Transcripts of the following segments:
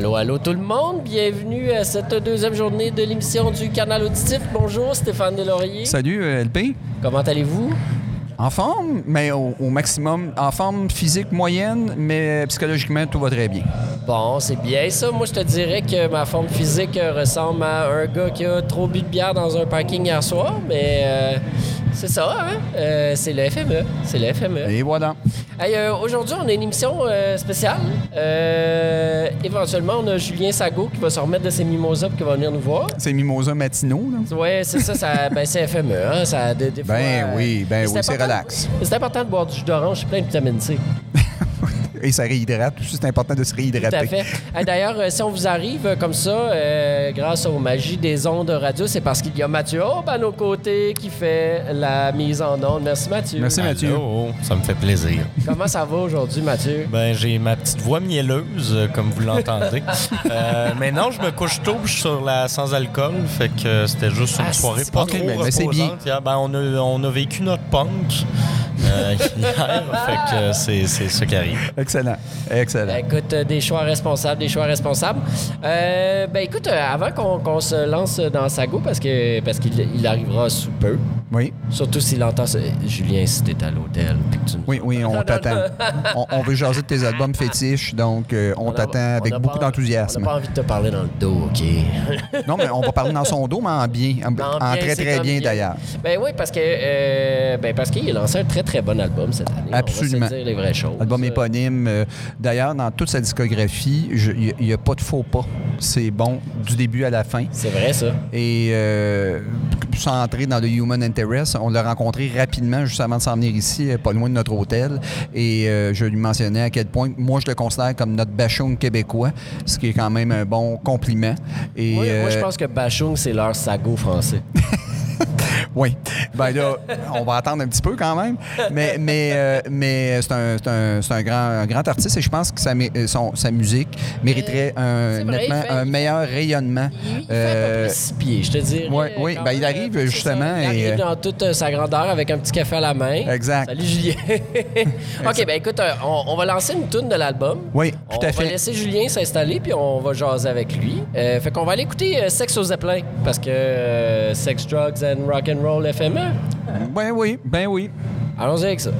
allô, allô tout le monde. Bienvenue à cette deuxième journée de l'émission du Canal Auditif. Bonjour, Stéphane Delaurier. Salut, euh, LP. Comment allez-vous? En forme, mais au, au maximum. En forme physique moyenne, mais psychologiquement, tout va très bien. Bon, c'est bien ça. Moi, je te dirais que ma forme physique ressemble à un gars qui a trop bu de bière dans un parking hier soir, mais euh, c'est ça, hein? Euh, c'est le FME. C'est le FME. Et voilà. Hey, euh, Aujourd'hui, on a une émission euh, spéciale. Éventuellement, on a Julien Sago qui va se remettre de ses mimosas et qui va venir nous voir. C'est Mimosa Matinaux, là. Ouais, c'est ça, ça ben, c'est FME. Hein, ça, des, des fois, Ben oui, ben oui, c'est relax. C'est important de boire du jus d'orange, c'est plein de vitamine C. Et ça réhydrate. C'est important de se Tout à réhydrater. fait. D'ailleurs, euh, si on vous arrive euh, comme ça, euh, grâce aux magies des ondes radio, c'est parce qu'il y a Mathieu Aube à nos côtés qui fait la mise en onde. Merci Mathieu. Merci, Mathieu. Allô, ça me fait plaisir. Comment ça va aujourd'hui, Mathieu? Ben, j'ai ma petite voix mielleuse, comme vous l'entendez. euh, mais non, je me couche tôt, je suis sur la sans-alcool, fait que c'était juste une Ah, soirée pas ok, trop mais- bien. hier. Ben, on, a, on a vécu notre punk euh, hier, fait que euh, c'est c'est ce qui arrive. Excellent. Excellent. Ben, écoute, euh, des choix responsables, des choix responsables. Euh, ben écoute, avant qu'on qu'on se lance dans Sago, parce que parce qu'il il arrivera sous peu, Oui, surtout s'il entend ça. Julien, si t'es à l'hôtel, oui, oui, on t'attend. On, on veut jaser de tes albums fétiches, donc euh, on t'attend avec beaucoup d'enthousiasme. On n'a pas envie de te parler dans le dos, OK? Non, mais on va parler dans son dos, mais en bien. En, Non, en bien, très, très bien, bien. d'ailleurs. Ben oui, parce que euh, ben parce qu'il a lancé un très très bon album cette année. Absolument. On va se dire les vraies choses. Album éponyme. euh, D'ailleurs, dans toute sa discographie, il n'y a, pas de faux pas. C'est bon du début à la fin. C'est vrai ça. Et sans entrer dans le Human On l'a rencontré rapidement juste avant de s'en venir ici, euh, pas loin de notre hôtel. Et euh, je lui mentionnais à quel point moi je le considère comme notre Bachung québécois, ce qui est quand même un bon compliment. Et, Moi, moi, je euh, pense que Bachung, c'est leur sago français. Oui. Ben là, on va attendre un petit peu quand même. Mais, mais, euh, mais c'est un, un- un grand, un grand artiste et je pense que sa, euh, son- sa musique mériterait un, vrai, nettement fait- un il- meilleur rayonnement. Il, il fait à Euh, six pieds, je te dirais. oui, quand ben, il arrive, justement, ça, Il arrive euh, dans toute euh, sa grandeur avec un petit café à la main. Exact. Salut Julien. OK, ben écoute, euh, on, on va lancer une tourne de l'album. Oui, On tout à va fait. laisser Julien s'installer puis on va jaser avec lui. Euh, fait qu'on va aller écouter euh, Sex aux Zeppelin parce que euh, Sex, Drugs and Rock and Roll FME. Ben oui, ben oui. Allons-y avec ça.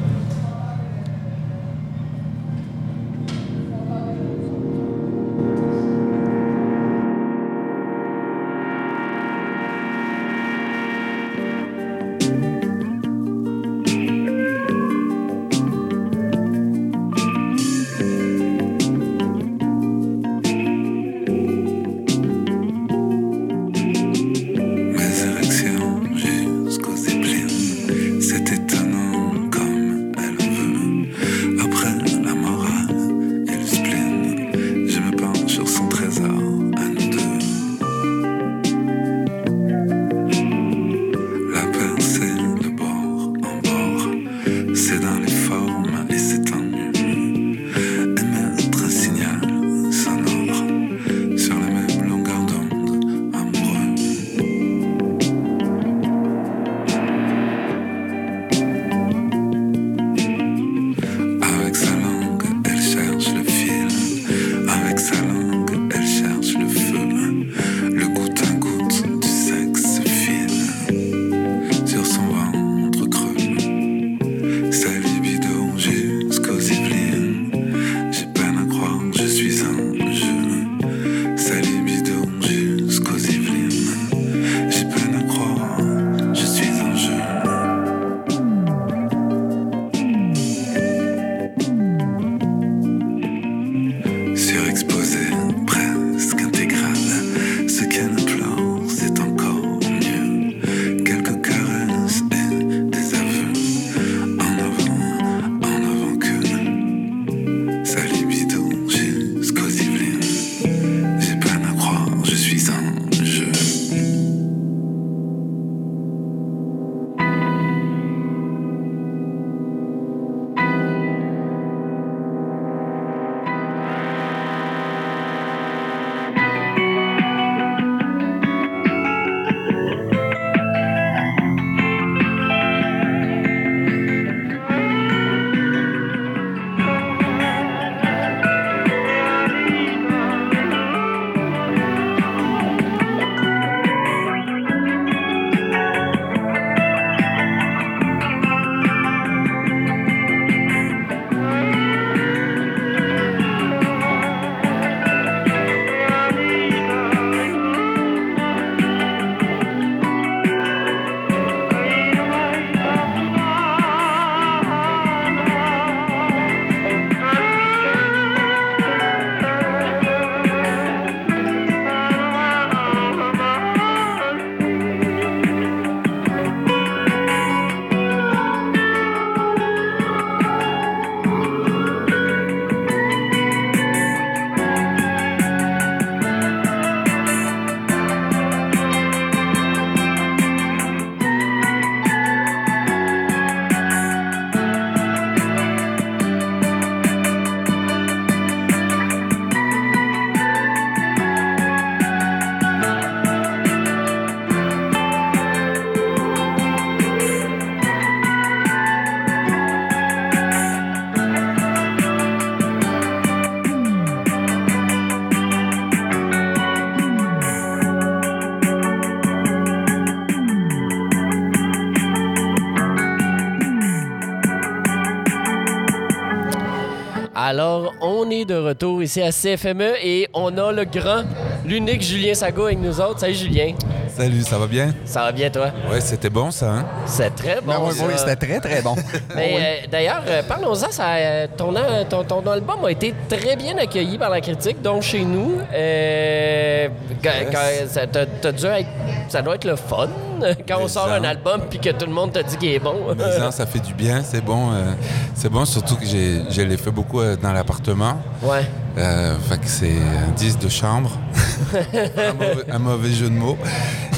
Est de retour ici à CFME et on a le grand, l'unique Julien Sago avec nous autres. Salut Julien. Salut, ça va bien? Ça va bien toi? Ouais, c'était bon ça, hein? C'est très bon. Ben oui, ça. oui, c'était très, très bon. Mais euh, d'ailleurs, euh, parlons-en, ça, euh, ton, ton, ton album a été très bien accueilli par la critique, donc chez nous. Euh, quand- quand- ça, t'as- t'as dû être- ça doit être le fun quand on sort ça. un album puis que tout le monde te dit qu'il est bon. Mais non, ça fait du bien, c'est bon. euh, c'est bon, surtout que j'ai, je l'ai fait beaucoup euh, dans l'appartement. ouais. Euh, fait que c'est un disque de chambre. un, mauvais, un mauvais jeu de mots.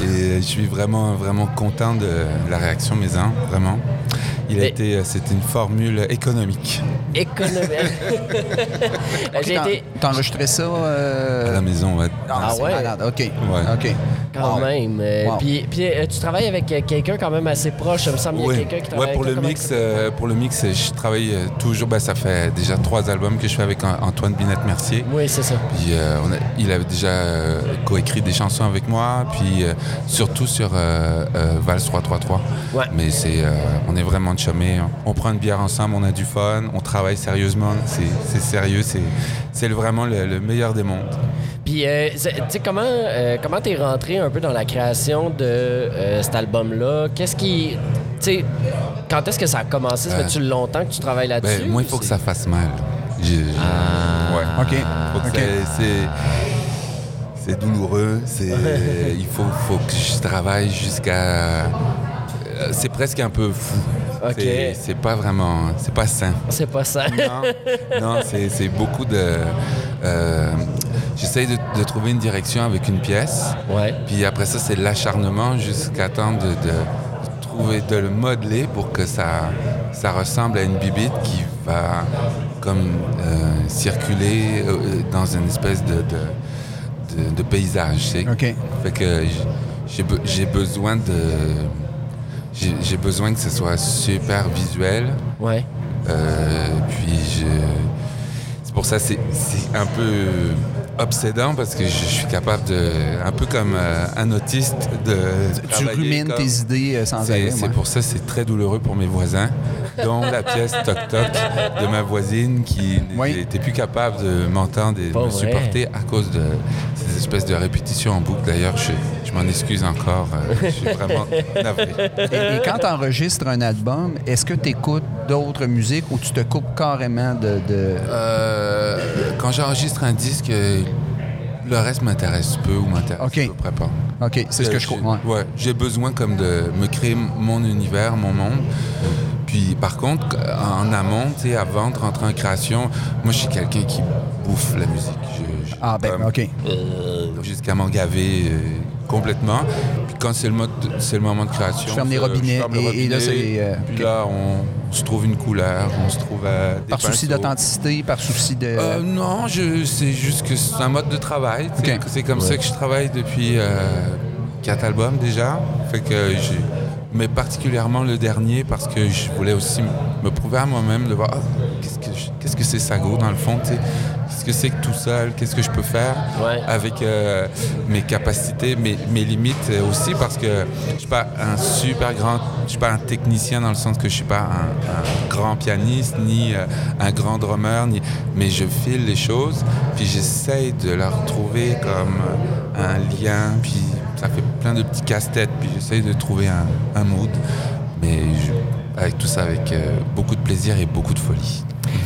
Et je suis vraiment, vraiment content de la réaction maison, vraiment. Il a été, euh, c'était une formule économique Économique. J'ai T'as- été. T'as enregistré ça? euh, à la maison. ouais. Ah ouais? malade. OK. OK. Quand Wow. même. Euh, Wow. Puis, puis, euh, tu travailles avec quelqu'un quand même assez proche. Il me semble qu'il y a quelqu'un qui travaille Ouais, pour avec le toi. mix, euh, pour le mix, je travaille toujours. ben, ça fait déjà trois albums que je fais avec An- Antoine Binette-Mercier. Oui, c'est ça. Puis euh, on a- il avait déjà euh, coécrit des chansons avec moi, puis euh, surtout sur euh, euh, Vals 333. Ouais. Mais c'est, euh, on est vraiment On prend une bière ensemble, on a du fun, on travaille sérieusement. C'est, sérieux, c'est, vraiment le, le meilleur des mondes. Puis, euh, tu sais, comment euh, comment t'es rentré un peu dans la création de euh, cet album-là? Qu'est-ce qui. Tu sais, quand est-ce que ça a commencé? Ça Euh, fait-tu longtemps que tu travailles là-dessus? Ben, moi, il faut que ça fasse mal. Ouais. OK. Faut c'est, c'est douloureux. C'est, il faut, faut que je travaille jusqu'à. Euh, C'est presque un peu fou. C'est, c'est pas vraiment. C'est pas sain. C'est pas ça. Non, non c'est, c'est beaucoup de. euh, j'essaye de, de trouver une direction avec une pièce. ouais. Puis après ça, c'est de l'acharnement jusqu'à temps de, de trouver, de le modeler pour que ça, ça ressemble à une bibite qui va comme euh, circuler dans une espèce de, de, de- de paysage. tu sais. OK. Fait que j'ai besoin de... J'ai, j'ai besoin que ce soit super visuel. Ouais. Euh, puis je... C'est pour ça que c'est, c'est un peu obsédant parce que je, suis capable de... Un peu comme euh, un autiste de... Tu rumines comme- tes idées euh, sans arrêt. c'est ouais. pour ça que c'est très douloureux pour mes voisins, dont la pièce Toc Toc de ma voisine qui Oui. n'était plus capable de m'entendre et de me vrai. supporter à cause de ces espèces de répétitions en boucle. D'ailleurs, je, je m'en excuse encore. euh, je suis vraiment navré. Et, et quand tu enregistres un album, est-ce que tu écoutes d'autres musiques ou tu te coupes carrément de. de- Euh, quand j'enregistre un disque, euh, le reste m'intéresse peu ou m'intéresse OK. à peu près pas. OK, c'est ce que je j'ai- ouais, j'ai besoin comme de me créer mon univers, mon monde. Puis par contre, en amont, tu sais, avant de rentrer en création, moi je suis quelqu'un qui bouffe la musique. Je- je- Ah, ben, comme- OK. Jusqu'à m'en gaver euh, complètement. Puis quand c'est le, mode- c'est le moment de création, Je ferme les robinets le et- et là, robinet, c'est, euh, puis là, on, se trouve une couleur, on se trouve euh, des Par souci d'authenticité, par souci de. Euh, non, je, c'est juste que c'est un mode de travail. C'est comme ça que je travaille depuis euh, quatre albums déjà. Fait que j'ai- mais particulièrement le dernier parce que je voulais aussi me prouver à moi-même de voir ah, qu'est-ce que je- qu'est-ce que c'est Sago dans le fond. Qu'est-ce que c'est que tout seul, qu'est-ce que je peux faire? Ouais. avec euh, mes capacités, mes, mes limites euh, aussi parce que je suis pas un super grand, je suis pas un technicien dans le sens que je suis pas un, un grand pianiste ni euh, un grand drummer, ni, mais je file les choses puis j'essaye de leur trouver comme un lien puis ça fait plein de petits casse-têtes puis j'essaye de trouver un, un mood, mais je- avec tout ça avec euh, beaucoup de plaisir et beaucoup de folie.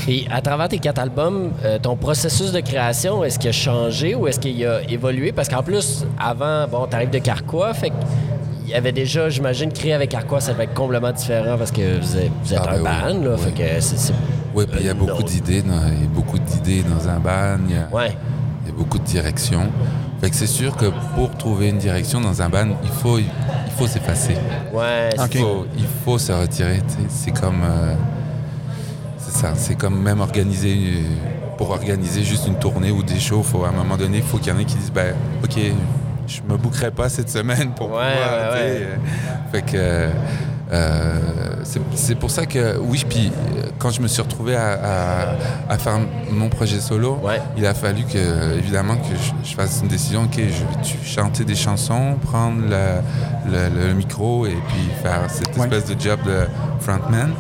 Et à travers tes quatre albums, euh, ton processus de création, est-ce qu'il a changé ou est-ce qu'il a évolué? Parce qu'en plus, avant, bon, t'arrives de Carquois, fait il y avait déjà, j'imagine, créer avec Carquois, ça va être complètement différent parce que vous êtes, vous êtes Ah, un ben oui, band, là, oui. fait que c'est... Oui, puis il y a beaucoup d'idées, dans- il y a beaucoup d'idées dans un band. il y a- Ouais, Il y a beaucoup de directions. Fait que c'est sûr que pour trouver une direction dans un band, il faut, il faut s'effacer. ouais, c'est- Ok. Il, faut, il faut se retirer. C'est comme. euh, ça. C'est comme même organiser. Pour organiser juste une tournée ou des shows, faut, à un moment donné, il faut qu'il y en ait qui disent ben, OK, je me bouquerai pas cette semaine pour Ouais, pouvoir. ouais, ouais. Fait que. euh, c'est- pour ça que, oui, puis quand je me suis retrouvé à, à- à faire mon projet solo, Ouais. il a fallu que, évidemment, que je, je fasse une décision. Ok, je vais tu- chanter des chansons, prendre le, le- le micro et puis faire cette Ouais. espèce de job de frontman.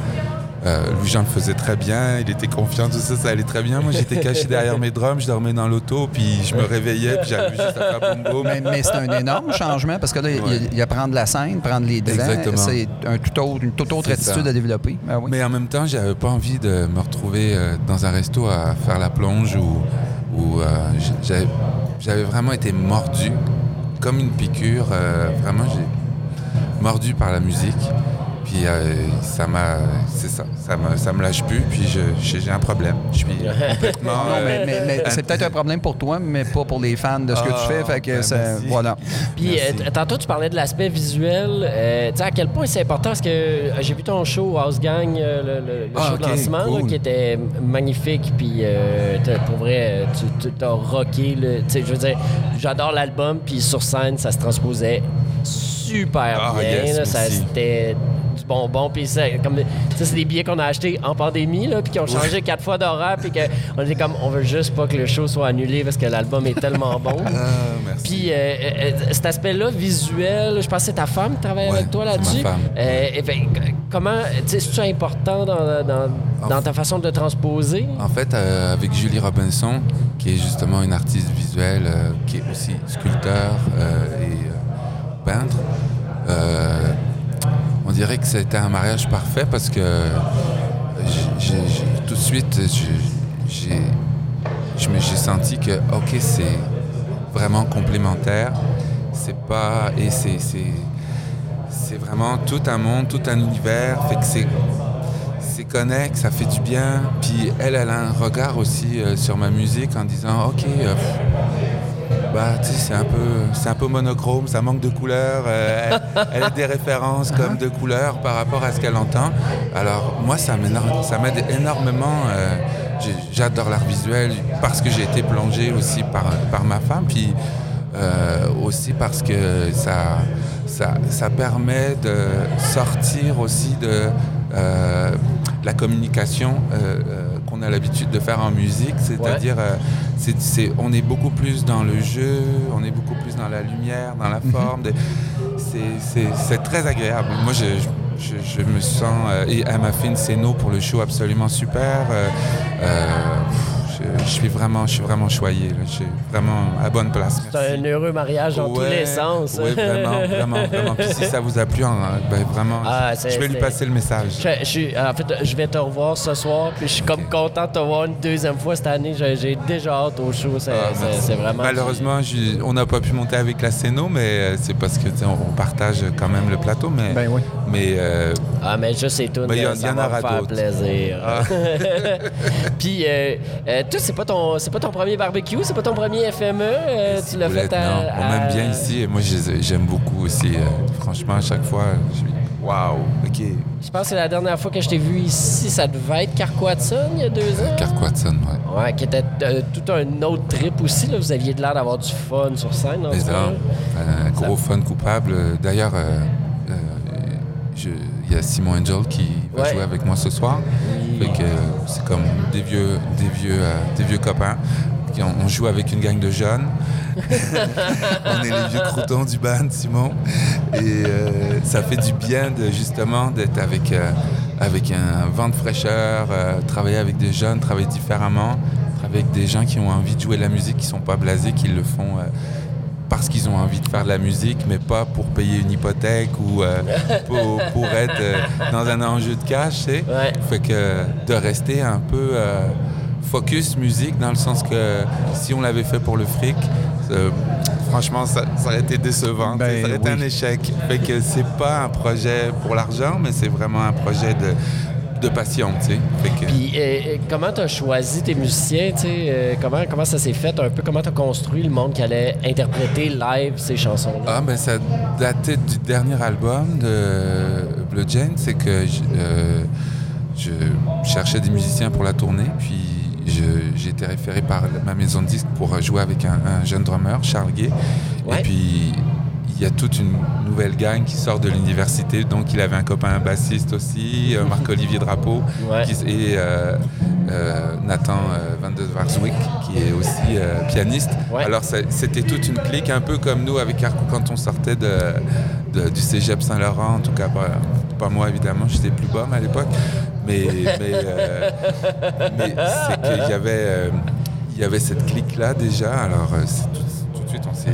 Euh, Louis-Jean le faisait très bien, il était confiant, tout ça, ça allait très bien. Moi, j'étais caché derrière mes drums, je dormais dans l'auto, puis je me réveillais, puis j'arrivais juste à faire boum boum. Mais, mais c'est un énorme changement parce que là, il y a- Ouais. il y, a prendre la scène, prendre les devants. Exactement. C'est un tout autre, une toute autre ça. attitude à développer. Ah oui. Mais en même temps, j'avais pas envie de me retrouver euh, dans un resto à faire la plonge ou, ou, euh, j'avais vraiment été mordu, comme une piqûre. euh, vraiment, j'ai mordu par la musique. Puis euh, ça m'a, c'est ça, ça me, ça me lâche plus. Puis je, j'ai j'ai un problème. Je suis complètement. Non, euh, mais, mais- mais c'est peut-être un problème pour toi, mais pas pour les fans de ce que tu Ah, fais. Fait que ben, ça- voilà. Puis euh, tantôt, tu parlais de l'aspect visuel. Euh, tu sais, à quel point c'est important parce que euh, j'ai vu ton show House Gang, euh, le, le- le Ah, show de lancement, là, qui était magnifique. Puis euh, pour vrai, tu t'as rocké. le- Tu sais, je veux dire, j'adore l'album. Puis sur scène, ça se transposait super Ah, bien. yes, là. ça, merci. c'était du bonbon. Puis ça, comme, ça, c'est des billets qu'on a achetés en pandémie, là, puis qui ont changé quatre fois d'horaire. Puis qu'on était comme, on veut juste pas que le show soit annulé parce que l'album est tellement bon. ah, merci. Puis euh, euh, cet aspect-là visuel, je pense que c'est ta femme qui travaille Ouais, avec toi c'est là-dessus. Euh, et ben, c- comment, tu sais, c'est important dans, dans, dans ta façon de transposer? En fait, euh, avec Julie Robinson, qui est justement une artiste visuelle, euh, qui est aussi sculpteur euh, et euh, peintre, euh, dirait que c'était un mariage parfait parce que tout de suite, j'ai- je senti que, ok, c'est vraiment complémentaire. C'est pas. Et c'est. vraiment tout un monde, tout un univers. Fait que c'est c'est connexe, ça fait du bien. Puis elle, elle a un regard aussi euh, sur ma musique en disant Ok, euh, bah, c'est un, peu, c'est un peu monochrome, ça manque de couleurs. euh, elle, elle a des références comme de couleurs par rapport à ce qu'elle entend. Alors, moi, ça m'aide énormément. euh, J'adore l'art visuel parce que j'ai été plongé aussi par, par ma femme. Puis euh, aussi parce que ça, ça, ça permet de sortir aussi de euh, la communication euh, qu'on a l'habitude de faire en musique, c'est-à-dire c'est- c'est- on est beaucoup plus dans le jeu, on est beaucoup plus dans la lumière, dans la forme. de- c'est- c'est c'est très agréable. Moi, je, je, je me sens... euh, et elle m'a fait une scéno pour le show absolument super. euh, euh, je, suis vraiment, je suis vraiment choyé. là. Je suis vraiment à bonne place. C'est un heureux mariage dans tous Ouais, les sens. Oui, vraiment, vraiment, vraiment. Puis si ça vous a plu, hein, ben vraiment, Ah, je- vais lui passer le message. Je, en fait, je vais te revoir ce soir, puis je suis comme content de te voir une deuxième fois cette année. J'ai déjà hâte au show. C'est Ah, vraiment. Malheureusement, je- on n'a pas pu monter avec la Céno, mais euh, c'est parce que tu sais, on, on partage quand même le plateau. Mais, Ben oui. Mais euh, Ah, mais juste c'est tout. Ben, il y en- il y ça en aura d'autres. plaisir. Ah. Puis, euh, euh, toi, c'est pas ton, c'est pas ton premier barbecue, c'est pas ton premier FME. euh, tu l'as fait à. non, on m'aime à- bien ici et moi j'aime beaucoup aussi. franchement, à chaque fois, je suis waouh, ok. Je pense que la dernière fois que je t'ai vu ici, ça devait être Carquatson il y a deux ans. Carquatson, ouais. Ouais, qui était euh, tout un autre trip aussi. Là. Vous aviez de l'air d'avoir du fun sur scène. en un gros fun coupable. D'ailleurs, euh, il y a Simon Angel qui va Ouais. jouer avec moi ce soir. Euh, c'est comme des vieux, des vieux, euh, des vieux copains. On, on joue avec une gang de jeunes. on est les vieux croutons du band, Simon. Et euh, ça fait du bien de justement d'être avec, euh, avec un vent de fraîcheur, euh, travailler avec des jeunes, travailler différemment, travailler avec des gens qui ont envie de jouer de la musique, qui sont pas blasés, qui le font. Parce qu'ils ont envie de faire de la musique, mais pas pour payer une hypothèque ou euh, pour, pour être euh, dans un enjeu de cash, tu sais. Ouais. Fait que de rester un peu euh, focus musique dans le sens que si on l'avait fait pour le fric, euh, franchement, ça, ça aurait été décevant. Ben ça aurait été un échec. Fait que c'est pas un projet pour l'argent, mais c'est vraiment un projet de, de passion, tu sais. Fait que- Puis euh, euh, comment tu as choisi tes musiciens, tu sais, euh, comment, comment ça s'est fait un peu, comment tu as construit le monde qui allait interpréter live ces chansons-là? Ah, ben ça datait du dernier album de Blue Jane, c'est que je, euh, je cherchais des musiciens pour la tournée, puis j'ai été référé par ma maison de disques pour jouer avec un, un jeune drummer, Charles Gay. Ouais. Et puis il y a toute une nouvelle gang qui sort de l'université, donc il avait un copain bassiste aussi, euh, Marc-Olivier Drapeau, Ouais. qui- et euh, euh, Nathan Van de Varswick, qui est aussi euh, pianiste. Ouais. Alors c'était toute une clique, un peu comme nous avec Arco quand on sortait de, de- du cégep Saint-Laurent, en tout cas pas, pas moi évidemment, j'étais plus bas à l'époque. Mais, mais, mais c'est qu'il y avait, il y avait cette clique-là déjà. Alors, tout, tout de suite, on s'est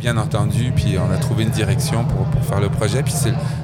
bien entendu, puis on a trouvé une direction pour, faire le projet. Puis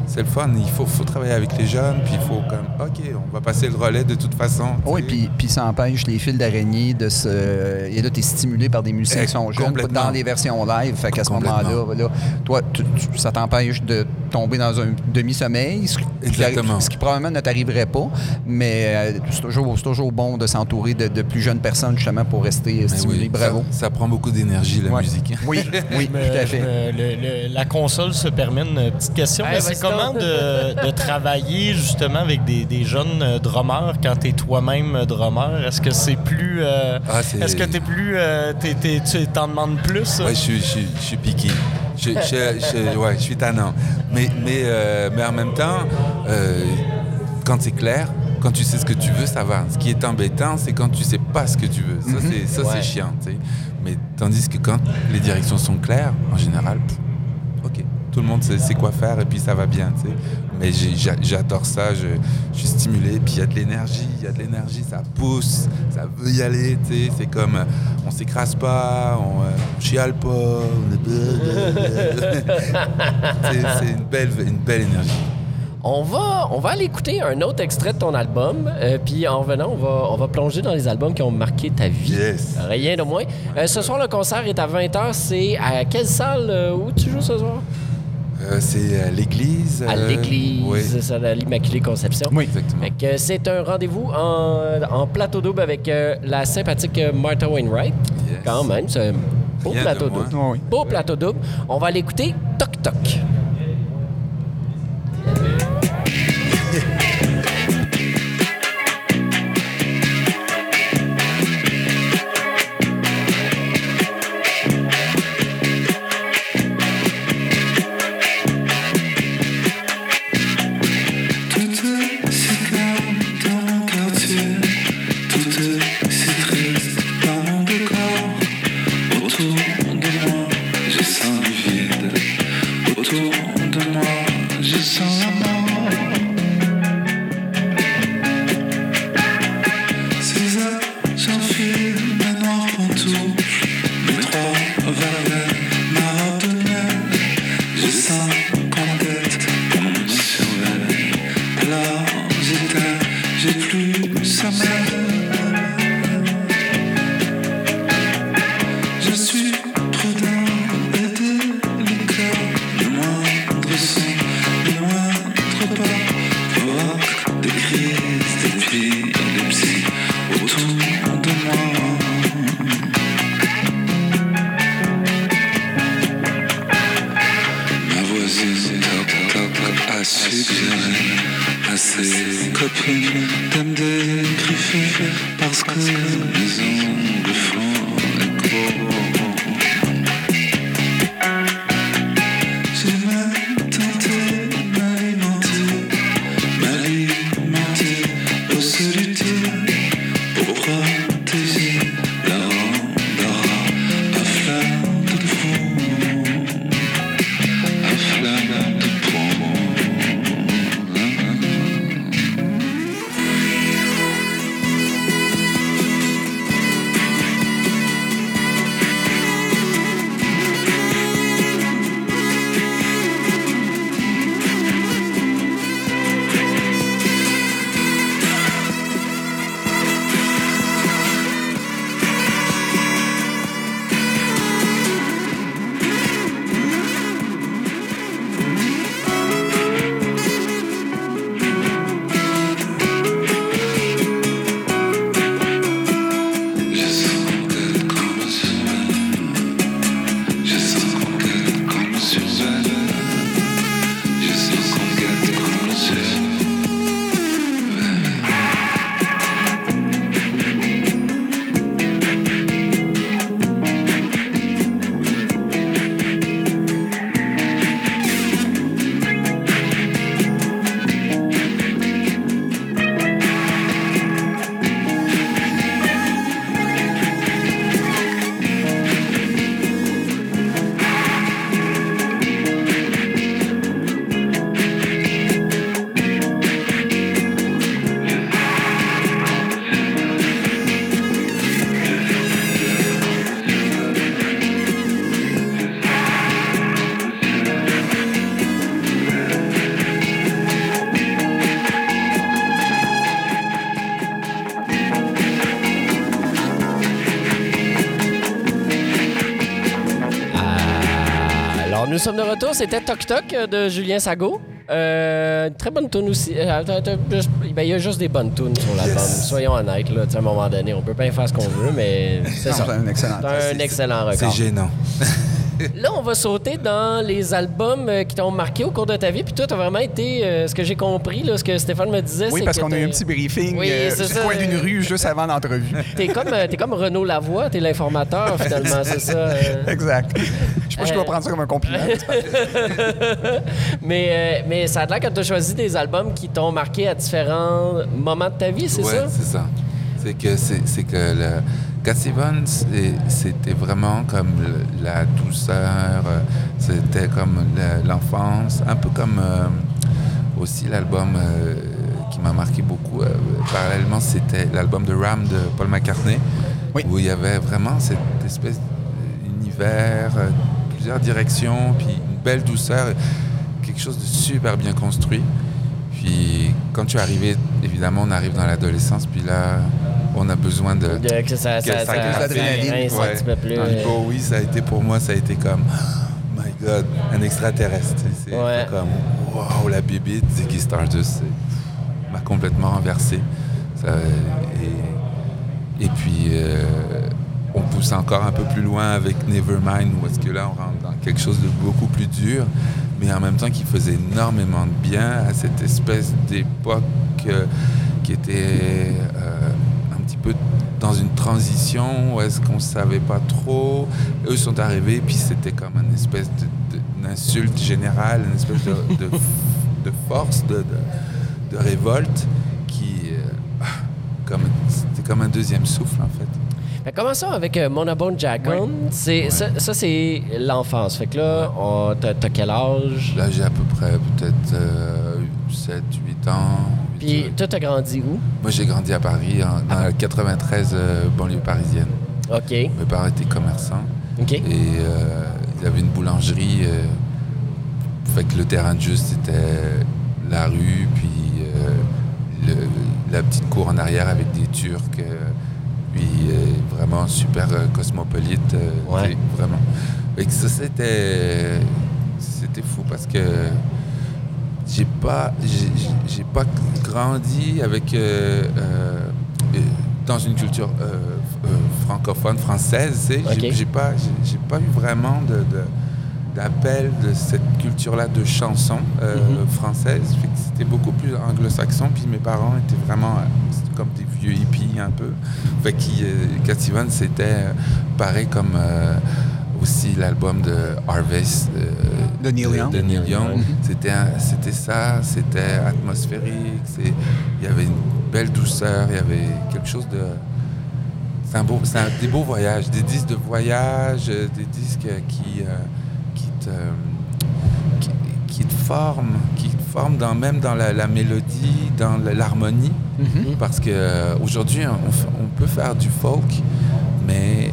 c'est, le fun. Il faut, faut travailler avec les jeunes, puis il faut comme, OK, on va passer le relais de toute façon. Oui, puis, puis ça empêche les fils d'araignée de se. Et là, tu es stimulé par des musiciens Eh, qui sont jeunes dans les versions live. Fait qu'à ce moment-là, là, toi, tu- tu- ça t'empêche de tomber dans un demi-sommeil, ce qui, Exactement. ce qui probablement ne t'arriverait pas. Mais euh, c'est toujours, bon de s'entourer de, de plus jeunes personnes, justement, pour rester Mais stimulé. oui, Bravo. Ça, ça prend beaucoup d'énergie, la Ouais. musique. Oui, oui, tout à fait. le- le- la console se permet une petite question. Vas-y c'est comment de, de travailler justement avec des, des jeunes euh, drummers quand tu es toi-même euh, drummer? Est-ce que c'est plus. euh, Ah, Est-ce que t'es plus. euh, tu t'en demandes plus? Ouais, je, suis- je, suis- je suis piqué. Je, je- ouais, je suis tannant. Mais, mais, euh, mais en même temps, quand c'est clair, quand tu sais ce que tu veux, ça va. Ce qui est embêtant, c'est quand tu sais pas ce que tu veux. Ça, c'est, ça, c'est Ouais. chiant. Mais tandis que quand les directions sont claires, en général, pff, tout le monde sait, sait quoi faire et puis ça va bien. tu sais. Mais j'adore ça. Je, je suis stimulé. Puis il y a de l'énergie. Il y a de l'énergie. Ça pousse. Ça veut y aller. tu sais. C'est comme on s'écrase pas, on, euh, on chiale pas. on est- c'est, c'est une belle, une belle énergie. On va, on va aller écouter un autre extrait de ton album, euh, puis en revenant, on va, on va plonger dans les albums qui ont marqué ta vie. Yes. Rien de moins. Euh, ce soir, le concert est à 20h. C'est à quelle salle euh, où tu joues ce soir? Euh, c'est à l'église. À euh, l'église, oui. c'est ça, à l'Immaculée Conception. Oui. Exactement. C'est un rendez-vous en, en plateau double avec euh, la sympathique euh, Martha Wainwright. Yes. Quand même, c'est un beau Rien plateau double. Ah oui. Beau plateau double. On va l'écouter Toc Toc. Nous sommes de retour. C'était Toc Toc de Julien Sago. Euh, très bonne tune aussi. Euh, ben, il y a juste des bonnes tunes sur l'album. Soyons honnêtes, là, à un moment donné. On peut pas faire ce qu'on veut, mais c'est ça. un excellent. C'est un excellent record. C'est gênant. Là, on va sauter dans les albums euh, qui t'ont marqué au cours de ta vie. Puis toi, t'as vraiment été, euh, ce que j'ai compris, là, ce que Stéphane me disait, Oui, c'est parce qu'on a eu un petit briefing Oui, euh, c'est sur ça. le coin d'une rue juste avant l'entrevue. T'es comme, euh, t'es comme Renaud Lavoie, t'es l'informateur, finalement, c'est ça. euh. exact. Je sais pas si je dois prendre ça comme un compliment. mais, euh, mais ça a l'air que tu as choisi des albums qui t'ont marqué à différents moments de ta vie, c'est ouais, ça? c'est ça. C'est que, c'est, c'est que le Cat c'était vraiment comme la douceur, euh, c'était comme le- l'enfance, un peu comme euh, aussi l'album euh, qui m'a marqué beaucoup. euh, parallèlement, c'était l'album de Ram de Paul McCartney, Oui. où il y avait vraiment cette espèce d'univers, plusieurs directions, puis une belle douceur, quelque chose de super bien construit. Puis quand tu es arrivé, évidemment, on arrive dans l'adolescence, puis là, on a besoin de... De- que ça, que un Ouais. petit peu plus. Puis Bowie, ça a été pour moi, ça a été comme, oh my God, un extraterrestre. C'est Ouais. comme, wow, la bébite, Ziggy Stardust, m'a complètement renversé. Ça, et, et puis, euh, on pousse encore un peu plus loin avec Nevermind, où est-ce que là, on rentre dans quelque chose de beaucoup plus dur, mais en même temps qui faisait énormément de bien à cette espèce d'époque euh, qui était euh, peu dans une transition où est-ce qu'on savait pas trop? Eux sont arrivés, puis c'était comme une espèce d'insulte générale, une espèce de, de, de force, de, de- de révolte qui... euh, comme, c'était comme un deuxième souffle, en fait. Fait, commençons avec euh, Monabone Jackon. C'est, Ça, ça, c'est l'enfance. Fait que là, t'as quel âge? Là, j'ai à peu près peut-être euh, 7, 8 ans. Puis toi, t'as grandi où? Moi, j'ai grandi à Paris, en- dans la 93 euh, banlieue parisienne. OK. Mes parents étaient commerçants OK. et euh, ils avaient une boulangerie. euh, fait que le terrain de jeu, c'était la rue, puis euh, le- la petite cour en arrière avec des Turcs. puis vraiment super cosmopolite. Ouais. Vraiment. Fait que ça, c'était. C'était fou parce que j'ai pas j'ai pas grandi avec euh, euh, dans une culture euh, francophone française. J'ai- pas j'ai pas eu vraiment de, d'appel de cette culture là de chanson Mhm. française c'était beaucoup plus anglo-saxon puis mes parents étaient vraiment comme des vieux hippies un peu fait euh, Cat c'était pareil comme aussi l'album de Harvest euh, De Neil Young. de Neil Young. Mhm. C'était c'était ça, c'était atmosphérique, c'est- il y avait une belle douceur, il y avait quelque chose de... C'est un beau, c'est un- des beaux voyages, des disques de voyage, euh, des disques qui, euh, qui, te, qui, qui te forment, qui te forment dans, même dans la, la mélodie, dans l'harmonie. Mhm. Parce qu'aujourd'hui, on, f- on peut faire du folk, mais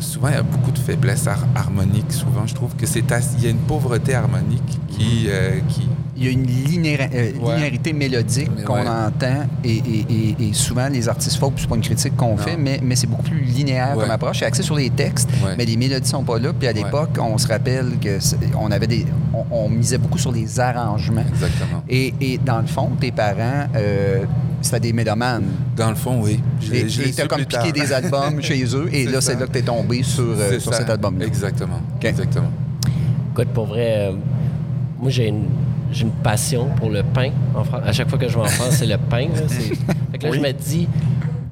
souvent, il y a beaucoup de faiblesses har- harmoniques. Souvent, je trouve que c'est il y a une pauvreté harmonique qui... euh, qui Il y a une linéa- euh, Ouais. linéarité mélodique qu'on ouais. entend et, et- et- et souvent les artistes folk, c'est pas une critique qu'on fait, mais, mais c'est beaucoup plus linéaire Ouais. comme approche. C'est axé sur les textes, mais les mélodies sont pas là. Puis à l'époque, on se rappelle que on avait des, on, on misait beaucoup sur les arrangements. Exactement. Et, et dans le fond, tes parents, euh, c'était des mélomanes. Dans le fond, oui. Et t'as su comme plus piqué tard. des albums chez eux. Et là, c'est là que t'es tombé sur, euh, sur cet album-là. Exactement. Exactement. Écoute, pour vrai, euh, moi, j'ai une, j'ai une passion pour le pain. En France. À chaque fois que je vais en France, c'est le pain. Là, fait que là, Oui. je me dis,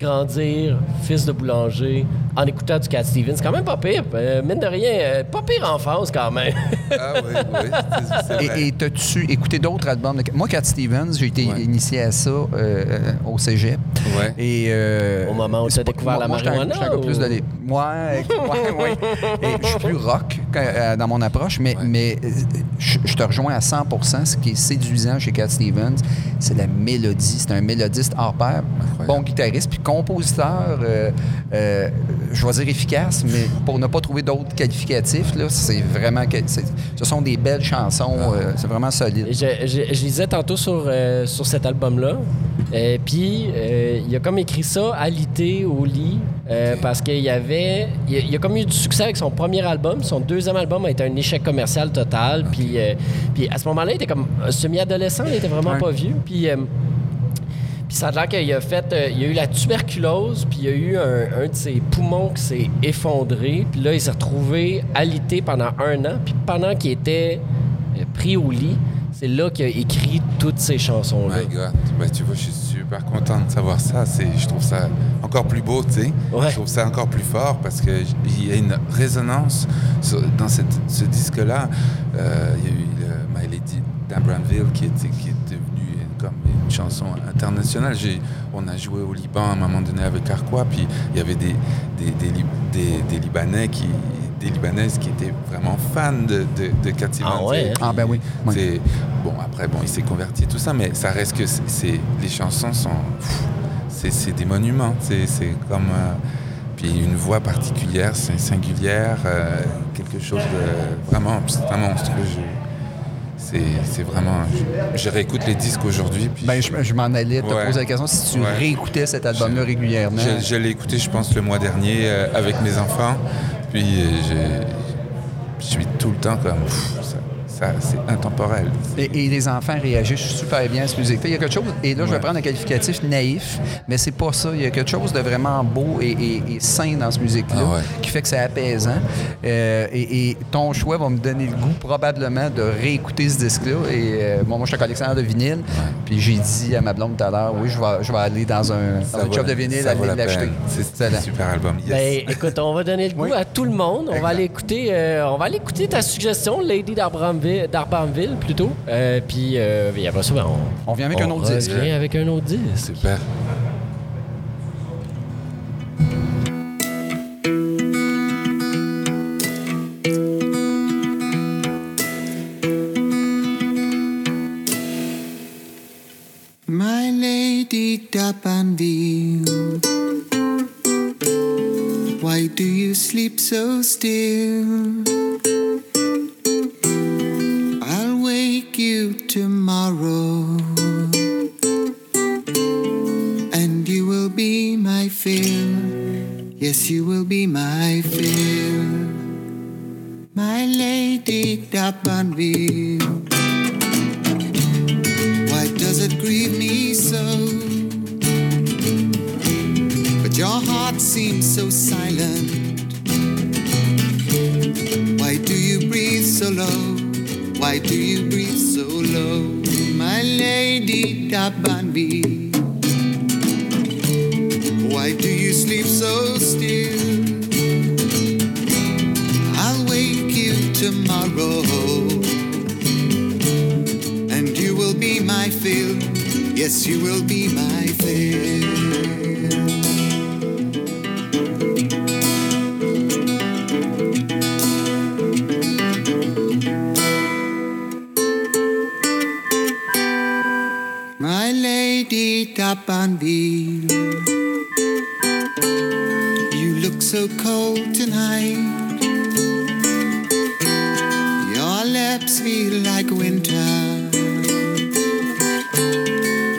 grandir, fils de boulanger, en écoutant du Cat Stevens, c'est quand même pas pire. Euh, mine de rien, euh, pas pire enfance quand même. Ah oui, oui. c'est- c'est vrai. Et et t'as-tu écouté d'autres albums? de- Moi, Cat Stevens, j'ai été Ouais. initié à ça euh, au cégep. Ouais. Et, euh, Au moment où t'as pas- découvert moi- la moi, j'étais un- marijuana, j'étais un peu plus ou- de l'é- Ouais, ouais, ouais. Et je suis plus rock euh, dans mon approche, mais, Ouais. mais euh, je, je te rejoins à 100% Ce qui est séduisant chez Cat Stevens, c'est la mélodie. C'est un mélodiste hors pair, Incroyable. bon guitariste, puis compositeur, euh, euh, je vais dire efficace, mais pour ne pas trouver d'autres qualificatifs, là, c'est vraiment... Ce sont des belles chansons, Ah. euh, c'est vraiment solide. Je, je- je lisais tantôt sur, euh, sur cet album-là. Et puis, euh, il a comme écrit ça alité au lit. euh. Parce qu'il y avait. Il a, il a comme eu du succès avec son premier album, son deux deuxième album a été un échec commercial total. Puis, euh, puis à ce moment-là, il était comme euh, semi-adolescent, il était vraiment Ouais. pas vieux. Puis, euh, puis ça a l'air qu'il a fait, euh, il a eu la tuberculose, puis il a eu un, un de ses poumons qui s'est effondré. Puis là, il s'est retrouvé alité pendant un an. Puis pendant qu'il était pris au lit, c'est là qu'il a écrit toutes ces chansons-là. My God. Tu vois, je suis super content de savoir ça. Je trouve ça encore plus beau, tu sais. Ouais. Je trouve ça encore plus fort parce qu'il y a une résonance sur- dans cette- ce disque-là. Euh, Il y a eu le My Lady d'Abramville qui, était, qui est devenue comme une chanson internationale. On a joué au Liban à un moment donné avec Arquois, puis il y avait des, des, des, Lib- des- des Libanais qui des Libanaises qui étaient vraiment fans de, de, de Cathy Ah ouais, hein? Ah, ben oui. Bon, après, bon, il s'est converti et tout ça, mais ça reste que c'est- les chansons sont. pff, C'est, des monuments. C'est, comme. euh, puis une voix particulière, c'est singulière, euh, quelque chose de. Vraiment, c'est un monstre. Je- c'est, vraiment. Je, je réécoute les disques aujourd'hui. Ben, je, je m'en allais te Ouais. poser la question si tu Ouais. réécoutais cet album-là régulièrement. je, je l'ai écouté, je pense, le mois dernier euh, avec mes enfants. Puis je suis tout le temps comme. pff, c'est intemporel. Et, et les enfants réagissent super bien à cette musique. Il y a quelque chose, et là, je vais prendre un qualificatif naïf, mais c'est pas ça. Il y a quelque chose de vraiment beau et, et- et sain dans cette musique-là Ah ouais. qui fait que c'est apaisant. Euh, et, et ton choix va me donner le goût probablement de réécouter ce disque-là. Et euh, bon, moi, je suis un collectionneur de vinyle. Puis j'ai dit à ma blonde tout à l'heure, oui, je vais, je vais aller dans un, dans shop de vinyle, aller la l'acheter. C'est un super album. Yes. Ben, écoute, on va donner le goût Oui. à tout le monde. On va aller écouter, euh, on va aller écouter ta suggestion, Lady d'Arbanville, d'Arbanville plutôt. Euh, puis, euh, puis après ça, ben, on, On vient avec un autre disque. revient avec un autre disque. Super. Lady Dabanville, you look so cold tonight. Your lips feel like winter.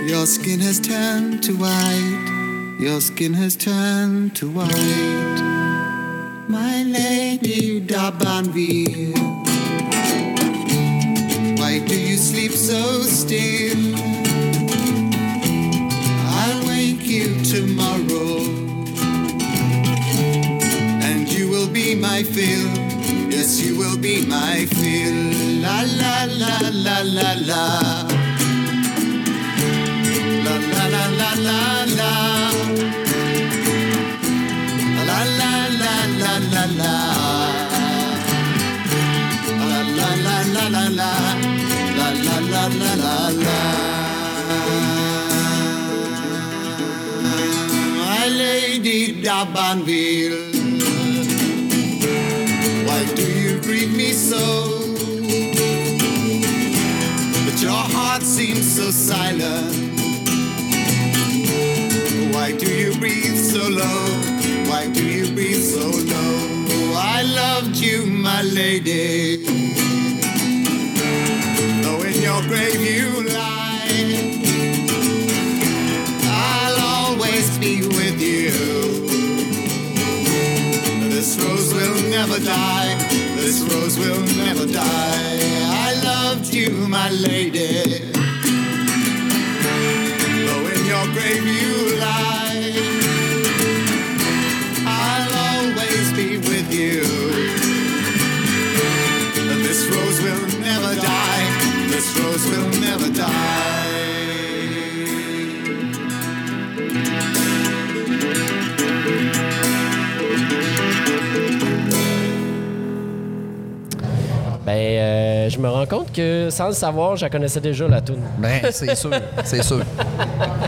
Your skin has turned to white. Your skin has turned to white. My lady Dabanville. Why do you sleep so still? My fill. Yes, you will be my fill. La la la la la la. La la la la la la. La la la la la la. La la la la la la. La la la la la la. My lady Dabanville. Silent. Why do you breathe so low? Why do you breathe so low? Oh, I loved you, my lady. Though in your grave you lie, I'll always be with you. This rose will never die. This rose will never die. I loved you, my lady. Though in your grave you lie, I'll always be with you. This rose will never die. This rose will never die. Ben, euh, je me rends compte que sans le savoir, je la connaissais déjà la tune. Ben, c'est sûr, c'est sûr.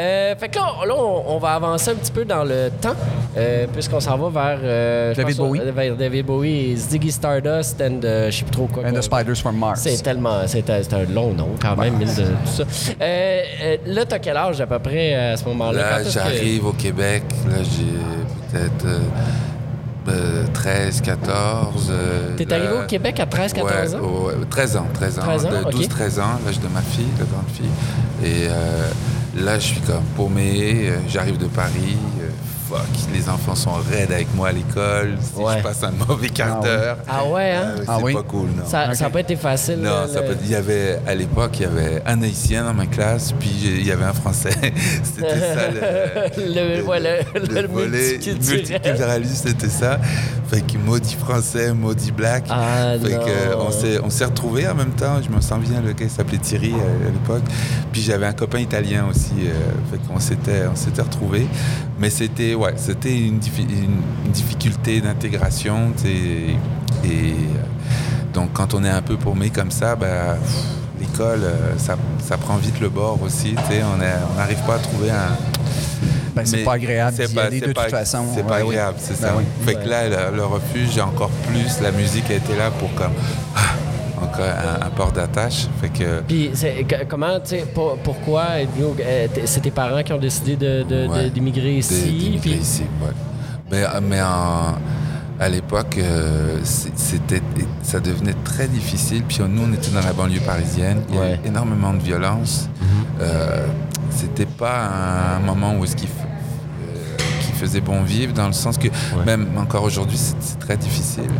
Euh, fait que là, là, on, on va avancer un petit peu dans le temps, euh, puisqu'on s'en va vers, euh, David pense, Bowie. vers David Bowie et Ziggy Stardust and euh, je sais plus trop quoi. And the Spiders from Mars. C'est tellement, c'est un, long nom quand même, mille de tout ça. Euh, euh, là, t'as quel âge à peu près à ce moment-là? Là, que- j'arrive au Québec. Là, j'ai peut-être euh, euh, 13, 14. euh, T'es là- arrivé au Québec à 13, 14 Ouais, ans? ouais, 13 ans, 13 ans. 13 ans, de ok. 12, 13 ans, l'âge de ma fille, la grande fille. Et euh, là, je suis comme paumé. euh, J'arrive de Paris. Euh, fuck, les enfants sont raides avec moi à l'école. Si Ouais. je passe un mauvais quart Ah ouais. d'heure. Ah ouais, hein? euh, Ah c'est oui? pas cool, non. Ça n'a pas été facile. Non, ça peut- il y avait à l'époque il y avait un haïtien dans ma classe, puis il y avait un français. c'était ça le, Le- ouais, le- le volet multiculturel. multiculturaliste, c'était ça. Fait que maudit français, maudit black. Ah, fait non. que euh, on s'est on s'est retrouvés en même temps. Je me sens bien, le gars il s'appelait Thierry euh, à l'époque. Puis j'avais un copain italien aussi. euh, fait qu'on s'était on s'était retrouvés. Mais c'était ouais, c'était une, une- une difficulté d'intégration, et euh, donc quand on est un peu paumé comme ça, bah, l'école, euh, ça, ça prend vite le bord aussi. On n'arrive pas à trouver un. Ben, c'est pas agréable c'est pas- aller de pas- toute façon. C'est pas Ouais, oui. agréable, c'est Ben ça. oui. Fait que là, le, le refuge, j'ai encore plus. La musique a été là pour comme. ah, un, un port d'attache. Fait que. Puis comment, tu sais, pour- pourquoi euh, c'est tes parents qui ont décidé de- de- de- Ouais. d'immigrer ici? d'immigrer puis- ici, ouais. Mais, mais en- à l'époque, euh, c'était, ça devenait très difficile. Puis nous, on était dans la banlieue parisienne. Il y Ouais. avait énormément de violence. Euh, c'était pas un moment où est-ce qu'il euh, faisait bon vivre, dans le sens que même encore aujourd'hui, c'est très difficile.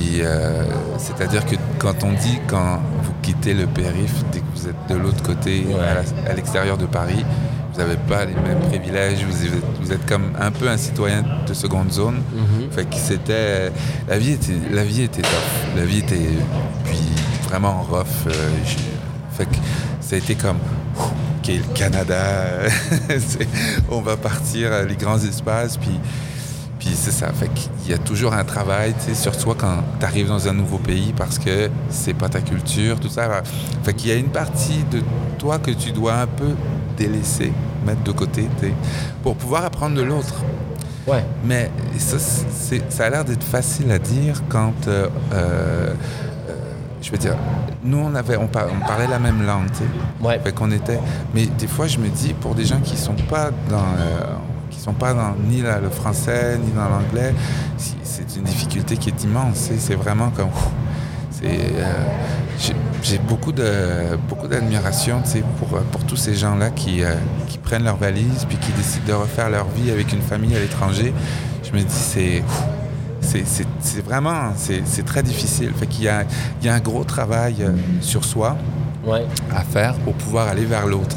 Puis, euh, c'est-à-dire que quand on dit quand vous quittez le périph, dès que vous êtes de l'autre côté, Ouais. à l'extérieur de Paris, vous n'avez pas les mêmes privilèges, vous êtes, vous êtes comme un peu un citoyen de seconde zone. Mhm. C'était. La vie était, la vie était tough. La vie était. Puis vraiment rough. euh, fait que ça a été comme. OK, le Canada, on va partir les grands espaces. Puis. Puis c'est ça, fait qu'il y a toujours un travail tu sais, sur toi quand tu arrives dans un nouveau pays parce que c'est pas ta culture, tout ça. Fait qu'il y a une partie de toi que tu dois un peu délaisser, mettre de côté, tu sais, pour pouvoir apprendre de l'autre. Ouais. Mais ça, ça a l'air d'être facile à dire quand, euh, euh, je veux dire, nous on avait, on, par- on parlait la même langue, tu sais. Ouais. Fait qu'on était. Mais des fois, je me dis, pour des gens qui sont pas dans, euh, qui sont pas dans ni la- le français ni dans l'anglais, c'est une difficulté qui est immense. C'est vraiment comme. euh, j'ai- beaucoup de beaucoup d'admiration, pour pour tous ces gens-là qui euh, qui prennent leurs valises puis qui décident de refaire leur vie avec une famille à l'étranger. Je me dis, c'est c'est- vraiment, c'est très difficile. Fait qu'il y a, il y a un gros travail euh, sur soi Ouais. à faire pour pouvoir aller vers l'autre.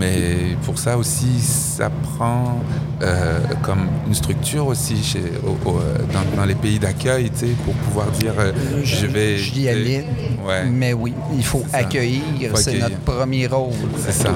Mais pour ça aussi, ça prend euh, comme une structure aussi chez, au- au- euh, dans, dans les pays d'accueil, tu sais, pour pouvoir dire euh, je vais. J'y allais. Ouais. Mais oui, il faut accueillir. C'est notre premier rôle. C'est ça.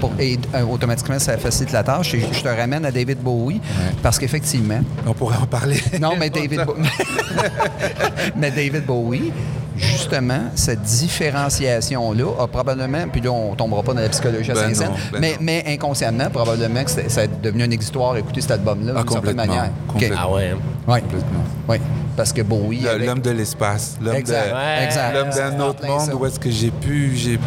Pour- et euh, automatiquement, ça facilite la tâche. Et je te ramène à David Bowie parce qu'effectivement, On pourrait en parler. non, mais David, Bo- mais David Bowie, justement, cette différenciation-là a probablement, puis là, on tombera pas dans la psychologie à Ben Saint-Saëns, non, ben mais, mais inconsciemment, probablement que ça est devenu un exitoire écouter cet album-là Ah, d'une certaine manière. complètement. Ah ouais. hein. Oui, Complètement. oui. Parce que Bowie. Avec- L'homme de l'espace. L'homme Ouais. d'un autre monde ça. où est-ce que j'ai pu,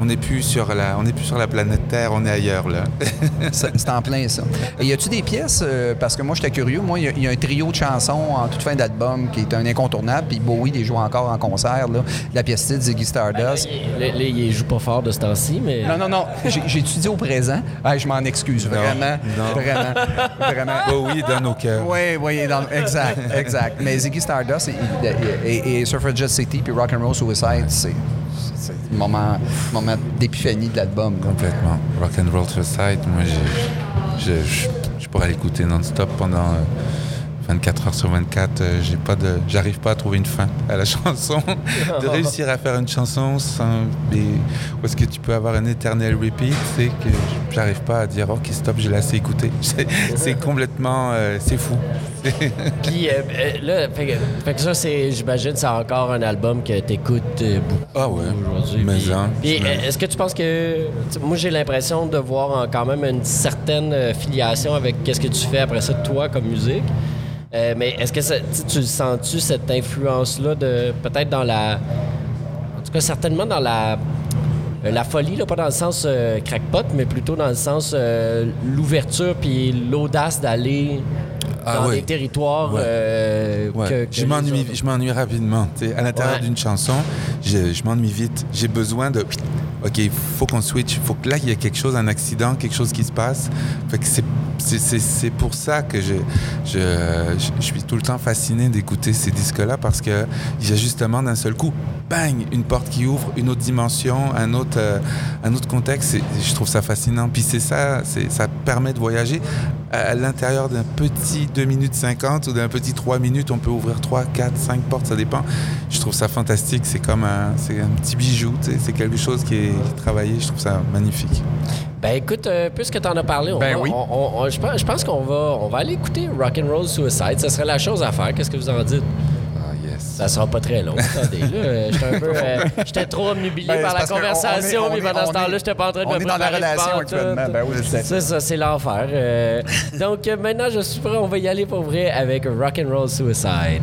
on n'est plus sur la, on n'est plus sur la planète Terre, on est ailleurs là. C'est en plein ça. Et y a-tu des pièces, euh, parce que moi j'étais curieux, moi il y y, a un trio de chansons en toute fin d'album qui est un incontournable, puis Bowie les joue encore en concert. Concert, là, la pièce titre Ziggy Stardust. Là, il joue pas fort de ce temps-ci, mais. Non, non, non. J'ai étudié au présent. Ah, je m'en excuse, vraiment. non. Vraiment. Vraiment. Oh oui, dans nos cœurs. Oui, oui, dans- exact, exact. Mais Ziggy Stardust et, et, et Suffragette City puis Rock and Roll Suicide, c'est c'est le moment, moment d'épiphanie de l'album. Complètement. Rock and Roll Suicide, moi, j'ai- je, je, je pourrais l'écouter non-stop pendant euh, 24 heures sur 24. euh, j'ai pas de, j'arrive pas à trouver une fin à la chanson. de réussir à faire une chanson sans, et où est-ce que tu peux avoir un éternel repeat, c'est que j'arrive pas à dire ok stop, j'ai assez écouté. C'est, complètement, euh, c'est fou. Puis euh, là, fait que, fait que ça, c'est, j'imagine, c'est encore un album que t'écoutes beaucoup Ah ouais. aujourd'hui. Mais Puis- hein, est-ce que tu penses que. Moi, j'ai l'impression de voir quand même une certaine filiation avec qu'est-ce que tu fais après ça, toi, comme musique. Euh, mais est-ce que ça- tu le sens-tu, cette influence-là, de peut-être dans la. En tout cas, certainement dans la. euh, La folie, là, pas dans le sens euh, crackpot, mais plutôt dans le sens euh, l'ouverture puis l'audace d'aller Ah dans des territoires Ouais. euh, Ouais. que, que je m'ennuie, je m'ennuie rapidement. À l'intérieur Ouais. d'une chanson, je, je m'ennuie vite. J'ai besoin de. Ok, il faut qu'on switch. Il faut que là, il y ait quelque chose, un accident, quelque chose qui se passe. Fait que c'est, pour ça que je, suis tout le temps fasciné d'écouter ces disques-là parce que il y a justement d'un seul coup, bang, une porte qui ouvre, une autre dimension, un autre, euh, un autre contexte. Je trouve ça fascinant. Puis c'est ça, ça permet de voyager à l'intérieur d'un petit 2 minutes 50 ou d'un petit 3 minutes, on peut ouvrir 3, 4, 5 portes, ça dépend. Je trouve ça fantastique, c'est comme un, un petit bijou, c'est quelque chose qui est travaillé, je trouve ça magnifique. Ben écoute, euh, puisque tu en as parlé, on Ben va- oui. on- on- on- je pense, qu'on va, on va aller écouter Rock and Roll Suicide. Ce serait la chose à faire. Qu'est-ce que vous en dites? Ah yes. Ça sera pas très long. Attendez, là, euh, j'étais un peu, euh, j'étais trop omnubilé Ben, par la conversation, on est- mais pendant ce temps-là, j'étais pas en train de on me est dans la relation actuellement. tout. Ben oui, c'est- c'est ça, c'est l'enfer. Euh, donc maintenant, je suis prêt. On va y aller pour vrai avec Rock and Roll Suicide.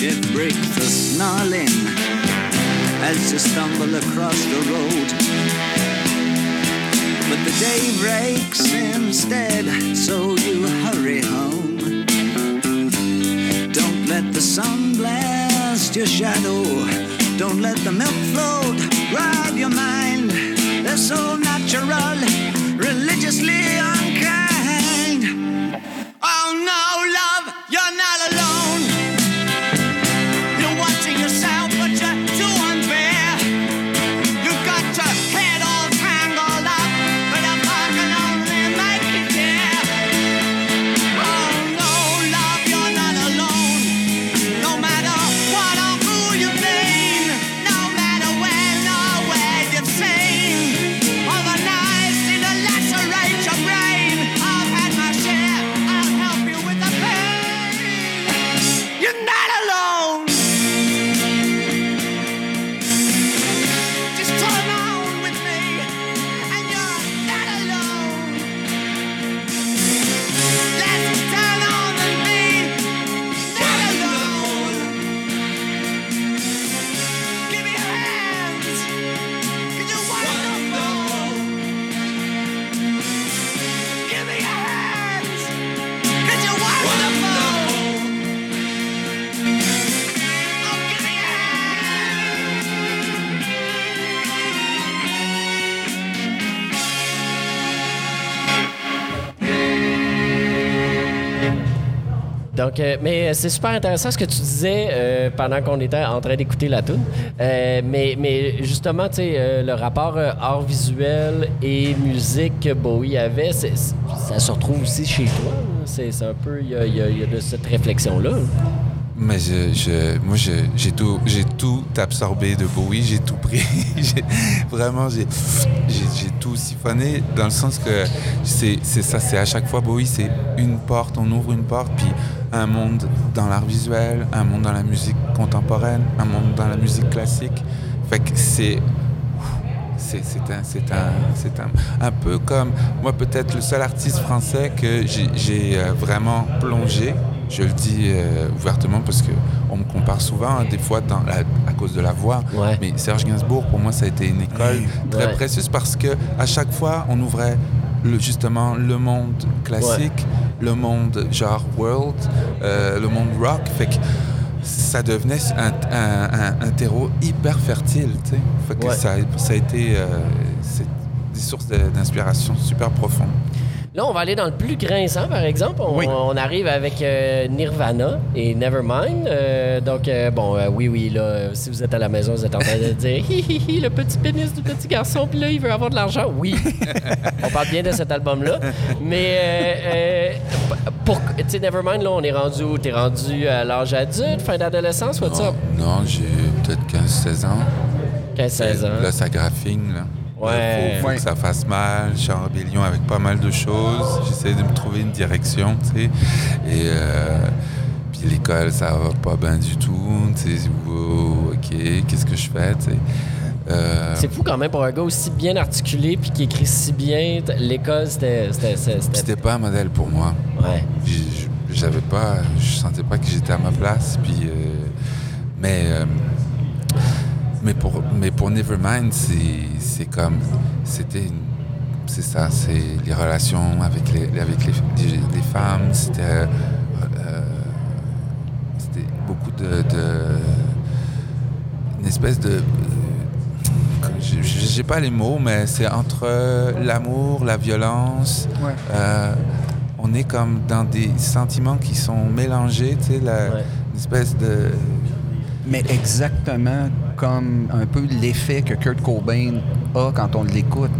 Shit breaks the snarling as you stumble across the road. But the day breaks instead, so you hurry home. Don't let the sun blast your shadow. Don't let the milk float rob your mind. They're so natural, religiously Donc, euh, mais c'est super intéressant ce que tu disais euh, pendant qu'on était en train d'écouter la tune. Euh, mais, mais justement, tu euh, le rapport euh, art visuel et musique que Bowie avait, ça se retrouve aussi chez toi. C'est un peu, il y a de cette réflexion-là. Mais je, je- moi, j'ai tout, tout absorbé de Bowie, j'ai tout pris. Vraiment, j'ai, tout siphonné dans le sens que c'est, ça, c'est à chaque fois Bowie, c'est une porte, on ouvre une porte, puis un monde dans l'art visuel, un monde dans la musique contemporaine, un monde dans la musique classique. Fait que c'est, c'est, un, un, un, un peu comme moi peut-être le seul artiste français que j'ai, j'ai, euh, vraiment plongé. Je le dis euh, ouvertement parce que on me compare souvent hein, des fois dans à cause de la voix. Ouais. Mais Serge Gainsbourg pour moi ça a été une école très Ouais. précieuse parce que à chaque fois on ouvrait le, justement le monde classique, le monde genre world, euh, le monde rock. Fait que ça devenait un, un- un- un terreau hyper fertile. tu sais. Fait que Ouais. ça, ça a été euh, c'est des sources d'inspiration super profondes. Là, on va aller dans le plus grinçant, par exemple. On, Oui. on arrive avec euh, Nirvana et Nevermind. Euh, donc, euh, bon, euh, oui, oui, là, si vous êtes à la maison, vous êtes en train de dire hi, hi, hi, le petit pénis du petit garçon, puis là, il veut avoir de l'argent. Oui, on parle bien de cet album-là. Mais, euh, euh, pour, tu sais, Nevermind, là, on est rendu où? T'es rendu à l'âge adulte, fin d'adolescence, what's up? Non, non, j'ai peut-être 15-16 ans. 15-16 ans. Là, ça graffine. Là. Ouais. Faut, faut Ouais. que ça fasse mal. Je suis en rébellion avec pas mal de choses. J'essaie de me trouver une direction, tu sais. Et euh, puis l'école, ça va pas bien du tout. Tu sais, wow, ok, qu'est-ce que je fais, tu sais. Euh, C'est fou quand même pour un gars aussi bien articulé puis qui écrit si bien. L'école, c'était... c'était- pas un modèle pour moi. Ouais. J'avais pas, je sentais pas que j'étais à ma place. Puis, euh, mais, euh, mais pour, mais pour Nevermind, c'est, comme, c'était, c'est ça, c'est les relations avec les, avec les, les- les femmes. C'était, euh, euh, c'était beaucoup de, de- une espèce de j'ai pas les mots, mais c'est entre l'amour, la violence. Ouais. Euh, on est comme dans des sentiments qui sont mélangés, tu sais, la- Ouais. une espèce de. Mais exactement comme un peu l'effet que Kurt Cobain a quand on l'écoute.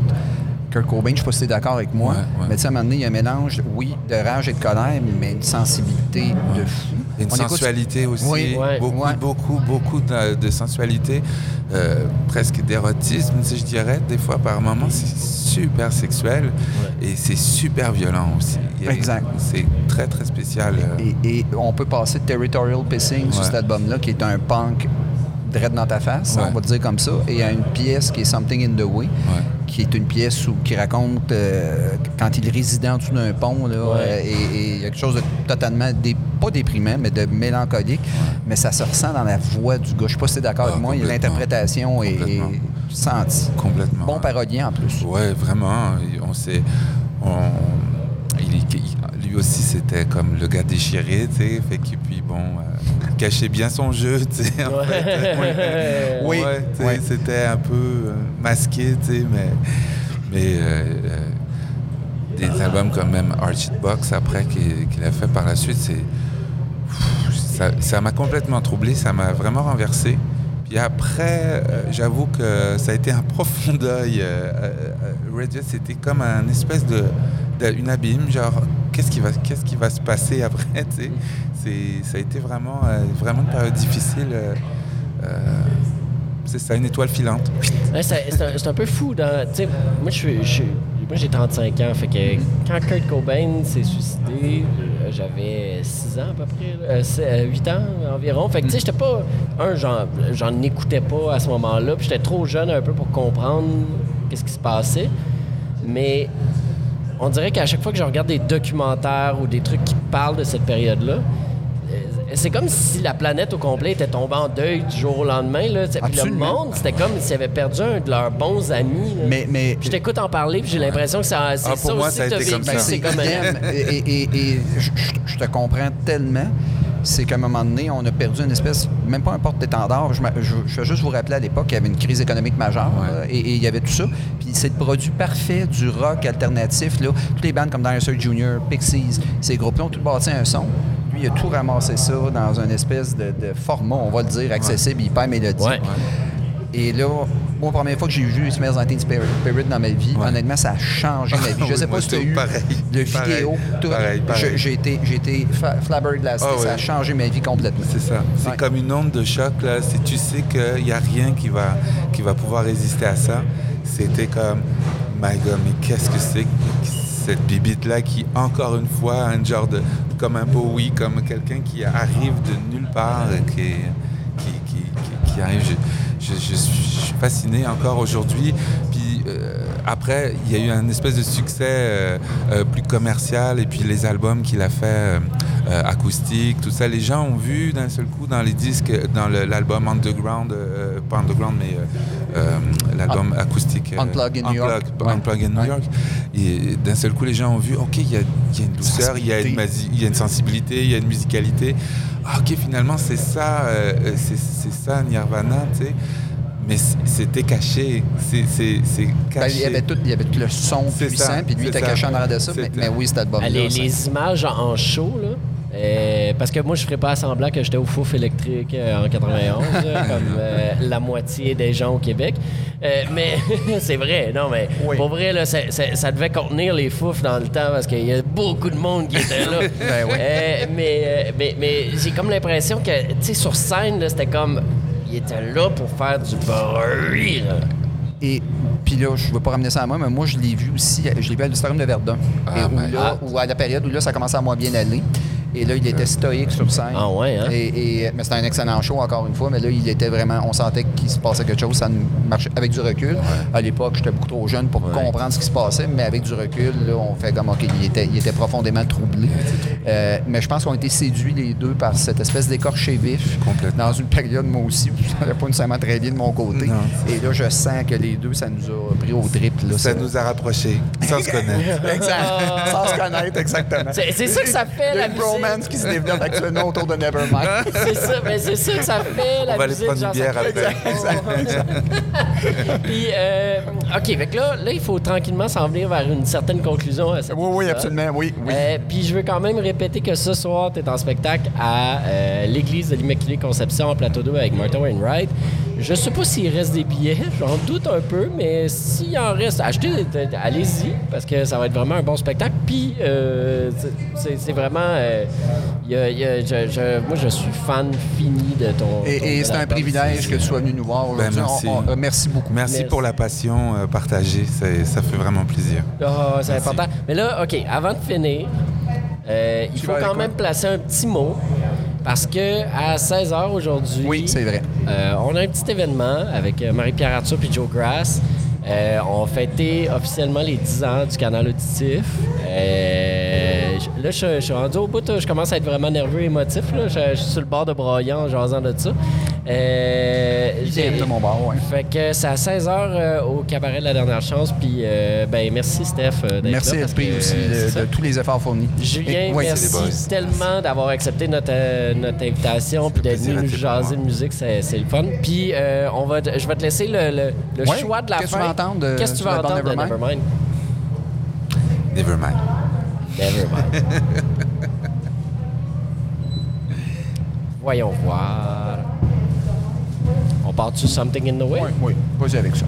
Kurt Cobain, je sais pas si tu es d'accord avec moi, Ouais, ouais. mais tu sais, à un moment donné, il y a un mélange, oui, de rage et de colère, mais une sensibilité de fou. Une On écoute- sensualité aussi, Oui, ouais, beaucoup, ouais. beaucoup, beaucoup de, de sensualité, euh, presque d'érotisme, si je dirais, des fois par moments, c'est super sexuel et c'est super violent aussi. A- Exact. C'est très, très spécial. euh. Et, et on peut passer de Territorial Pissing sur cet album-là, qui est un punk dread dans ta face, Ouais. on va dire comme ça, et à une pièce qui est Something in the Way, Ouais. qui est une pièce où, qui raconte euh, quand il résidait en dessous d'un pont, là, Ouais. euh, et il y a quelque chose de totalement, dé- pas déprimant, mais de mélancolique, mais ça se ressent dans la voix du gars. Je sais pas si tu es d'accord Ah, avec moi, l'interprétation est, sentie. Complètement. Bon parodien en plus. Ouais, vraiment. On s'est. on- il, lui aussi, c'était comme le gars déchiré, tu sais. Fait que puis bon, euh, il cachait bien son jeu, tu sais. en fait. Oui, Ouais, ouais. C'était un peu euh, masqué, tu sais, mais. Mais. euh, des albums comme même Archie Box après qu'il a fait par la suite, c'est. Ça m'a complètement troublé, ça m'a vraiment renversé. Puis après, euh, j'avoue que ça a été un profond deuil. Euh, euh, Radiohead, c'était comme un espèce de, une abîme, genre qu'est-ce qui va, qu'est-ce qui va se passer après, ça a été vraiment, vraiment une période difficile. c'est une étoile filante. C'est un, peu fou. Dans, moi, je moi, j'ai 35 ans. Fait que quand Kurt Cobain s'est suicidé, j'avais 6 ans à peu près. là, euh, c'est, euh, 8 ans environ. Fait que, tu sais, j'étais pas. Un, j'en, écoutais pas à ce moment-là. Puis j'étais trop jeune un peu pour comprendre qu'est-ce qui se passait. Mais on dirait qu'à chaque fois que je regarde des documentaires ou des trucs qui parlent de cette période-là, c'est comme si la planète au complet était tombée en deuil du jour au lendemain. Là. Puis le monde, c'était comme s'ils avaient perdu un de leurs bons amis. là. Mais, mais Puis je t'écoute en parler, puis j'ai l'impression que ça, c'est Ah, pour ça moi, aussi ça a été comme vécu. ça. Ben, C'est comme un-. Et, et- et je, te comprends tellement. C'est qu'à un moment donné, on a perdu une espèce, même pas un porte-étendard. Je, je, je vais juste vous rappeler à l'époque qu'il y avait une crise économique majeure Ouais. là, et, et il y avait tout ça. Puis c'est le produit parfait du rock alternatif. Là. Toutes les bandes comme Dinosaur Jr., Pixies, ces groupes-là ont tous bâti un son Lui, il a tout ramassé ça dans une espèce de, de format, on va le dire, accessible, hyper mélodique. Ouais. Et là, moi, la première fois que j'ai vu Smells Like Teen Spirit dans ma vie, Ouais. honnêtement, ça a changé ma vie. Je sais pas si tu as eu pareil. le Pareil. vidéo. tout. J'ai été, été flabbergasté. Ah Ça a changé ma vie complètement. C'est ça. C'est comme une onde de choc. Là. Si tu sais qu'il n'y a rien qui va, qui va pouvoir résister à ça, c'était comme, my God, mais qu'est-ce que c'est cette bibite-là qui, encore une fois, un genre de, comme un Bowie, comme quelqu'un qui arrive de nulle part, qui, arrive. Je, suis fasciné encore aujourd'hui. Euh, après, il y a eu un espèce de succès euh, euh, plus commercial et puis les albums qu'il a fait acoustiques, tout ça. Les gens ont vu d'un seul coup dans les disques, dans l'album Underground, pas Underground, mais l'album acoustique. Unplugged in New York. Ouais. In New. York. Et d'un seul coup, les gens ont vu, OK, il y a, il y a une douceur, il y a une, masi- il y a une sensibilité, il y a une musicalité. Ah, OK, finalement, c'est ça, c'est ça Nirvana, tu sais. Mais c'était caché. C'est c'est- c'est Ben, caché. il, y avait tout, il y avait tout le son puissant, puis lui, il était caché en arrière de ça. Mais, C'était- mais oui, album-là. Ah, les, les images en show, là. euh, parce que moi, je ferais pas semblant que j'étais au Fouf électrique euh, en 91, là, comme euh, la moitié des gens au Québec. Euh, mais c'est vrai, non, mais Oui. pour vrai, là, ça, ça- ça devait contenir les fouf dans le temps parce qu'il y a beaucoup de monde qui était là. Ben oui. Euh, mais euh, mais, mais j'ai comme l'impression que, tu sais, sur scène, là, c'était comme. Il était là pour faire du bruit, là. Et puis là, je ne veux pas ramener ça à moi, mais moi, je l'ai vu aussi, je l'ai vu à l'Auditorium de Verdun. Ah, et où, ben. là, où à la période où là, ça commençait à moins bien aller. Et là, il était stoïque sur scène. Ah ouais, hein? Et, et- mais c'était un excellent show, encore une fois. Mais là, il était vraiment... On sentait qu'il se passait quelque chose. Ça nous marchait avec du recul. À l'époque, j'étais beaucoup trop jeune pour comprendre ce qui se passait. Mais avec du recul, là, on fait comme, OK, il était, il était profondément troublé. Euh, mais je pense qu'on a été séduits les deux par cette espèce d'écorché vif. Complètement. Dans une période, moi aussi, où ça n'allait pas nécessairement très bien de mon côté. Non, Et là, je sens que les deux, ça nous a pris au triple. Là, Ça nous a rapprochés, sans se connaître. Exact. Sans se connaître, exactement. C'est ça que ça fait, la musique. Bromance qui se développe actuellement autour de Nevermind. C'est ça, mais c'est ça que ça fait, la On va aller musique. prendre une genre, bière après. Puis, euh, OK, fait que là, là, il faut tranquillement s'en venir vers une certaine conclusion à cette Oui, oui, absolument, oui, oui. Euh, puis je veux quand même répéter que ce soir, tu es en spectacle à euh, l'église de l'Immaculée Conception en plateau 2 avec Martin Wainwright. Je sais pas s'il reste des billets, j'en doute un peu, mais s'il en reste, achetez, allez-y, parce que ça va être vraiment un bon spectacle. Puis euh, c'est- vraiment. euh, il y a- il y a- je- je- moi, je suis fan fini de ton. ton- Et, et c'est un privilège que tu sois venu nous voir Ben, aujourd'hui. merci. On- on- euh, merci beaucoup. Merci Merci. pour la passion euh, partagée, c'est- ça fait vraiment plaisir. Ah, c'est Merci. important. Mais là, OK, avant de finir, euh, il Tu faut quand même placer un petit mot. Parce que à 16h aujourd'hui, Oui, c'est vrai. euh, on a un petit événement avec euh, Marie-Pierre Arthur et Joe Grass. Euh, on fêtait officiellement les 10 ans du canal auditif. Euh, là, je, je suis rendu au bout, je commence à être vraiment nerveux et émotif. Là. Je, je suis sur le bord de broyant en jasant de ça. Euh, j'ai- de mon bord, ouais. fait que c'est à 16h au cabaret de la dernière chance. Puis, euh, ben, merci Steph euh, d'être Merci là. parce LP que, aussi euh, de, tous les efforts fournis. Julien, Et- oui, merci c'est des boys. tellement d'avoir accepté notre, euh, notre invitation puis d'être venu nous jaser de musique, c'est c'est le fun. Puis euh, on va, je vais te laisser le, le- le Ouais. choix de la Qu'est-ce fin. que tu vas entendre de- Qu'est-ce que tu de vas entendre de Nevermind? Nevermind? Nevermind. Nevermind. Voyons voir. On part sur Something in the Way? Oui, oui. Vas-y avec ça.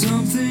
something